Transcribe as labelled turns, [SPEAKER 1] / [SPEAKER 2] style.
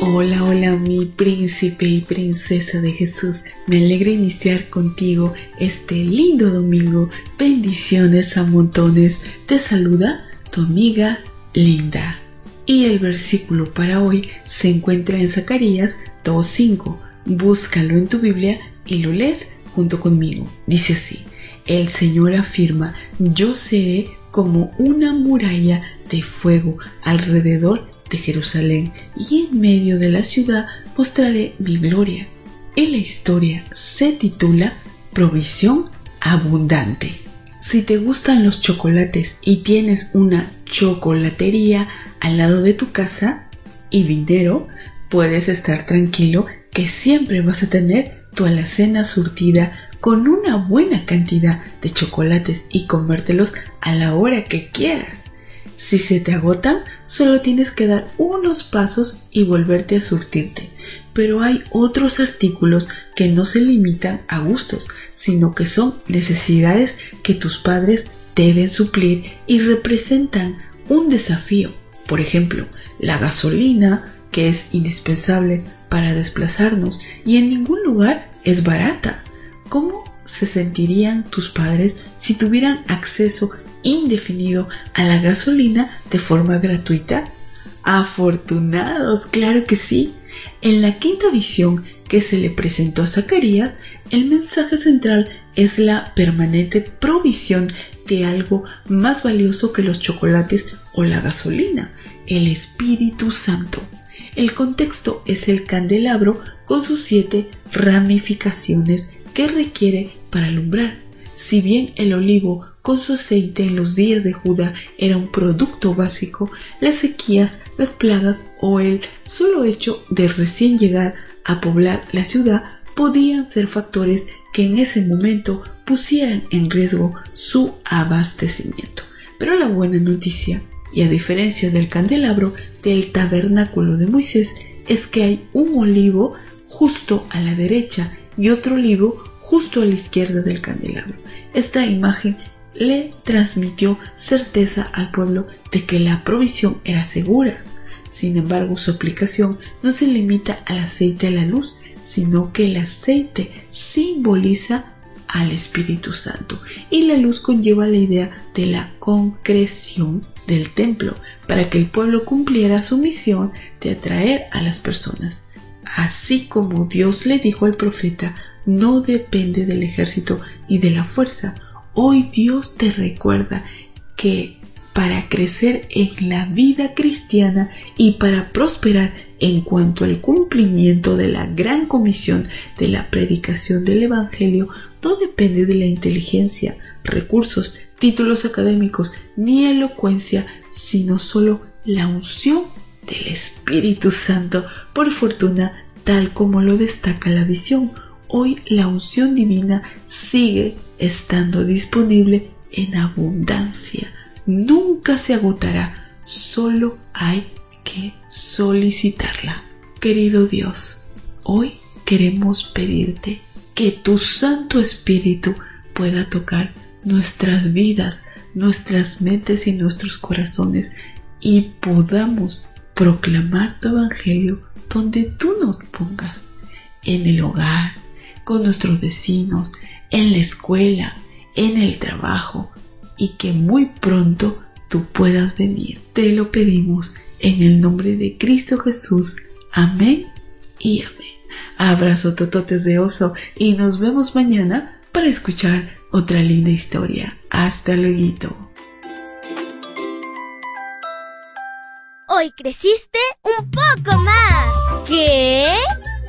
[SPEAKER 1] Hola, hola mi príncipe y princesa de Jesús. Me alegra iniciar contigo este lindo domingo. Bendiciones a montones. Te saluda tu amiga Linda. Y el versículo para hoy se encuentra en Zacarías 2.5. Búscalo en tu Biblia y lo lees junto conmigo. Dice así, el Señor afirma, yo seré como una muralla de fuego alrededor de Jerusalén y en medio de la ciudad mostraré mi gloria. En la historia se titula Provisión Abundante. Si te gustan los chocolates y tienes una chocolatería al lado de tu casa y dinero, puedes estar tranquilo que siempre vas a tener tu alacena surtida con una buena cantidad de chocolates y comértelos a la hora que quieras. Si se te agotan, solo tienes que dar unos pasos y volverte a surtirte. Pero hay otros artículos que no se limitan a gustos, sino que son necesidades que tus padres deben suplir y representan un desafío. Por ejemplo, la gasolina, que es indispensable para desplazarnos y en ningún lugar es barata. ¿Cómo se sentirían tus padres si tuvieran acceso indefinido a la gasolina de forma gratuita? Afortunados, claro que sí. En la quinta visión que se le presentó a Zacarías, el mensaje central es la permanente provisión de algo más valioso que los chocolates o la gasolina, el Espíritu Santo. El contexto es el candelabro con sus siete ramificaciones que requiere para alumbrar. Si bien el olivo con su aceite en los días de Judá era un producto básico, las sequías, las plagas o el solo hecho de recién llegar a poblar la ciudad podían ser factores que en ese momento pusieran en riesgo su abastecimiento. Pero la buena noticia, y a diferencia del candelabro del tabernáculo de Moisés, es que hay un olivo justo a la derecha y otro olivo justo a la izquierda del candelabro. Esta imagen le transmitió certeza al pueblo de que la provisión era segura. Sin embargo, su aplicación no se limita al aceite a la luz, sino que el aceite simboliza al Espíritu Santo y la luz conlleva la idea de la concreción del templo para que el pueblo cumpliera su misión de atraer a las personas. Así como Dios le dijo al profeta, no depende del ejército y de la fuerza. Hoy Dios te recuerda que para crecer en la vida cristiana y para prosperar en cuanto al cumplimiento de la gran comisión de la predicación del Evangelio, no depende de la inteligencia, recursos, títulos académicos ni elocuencia, sino solo la unción del Espíritu Santo. Por fortuna, tal como lo destaca la visión, hoy la unción divina sigue estando disponible en abundancia. Nunca se agotará, solo hay que solicitarla. Querido Dios, hoy queremos pedirte que tu Santo Espíritu pueda tocar nuestras vidas, nuestras mentes y nuestros corazones y podamos proclamar tu Evangelio donde tú nos pongas, en el hogar, con nuestros vecinos, en la escuela, en el trabajo y que muy pronto tú puedas venir. Te lo pedimos en el nombre de Cristo Jesús. Amén y amén. Abrazo tototes de oso y nos vemos mañana para escuchar otra linda historia. Hasta luego.
[SPEAKER 2] Hoy creciste un poco más.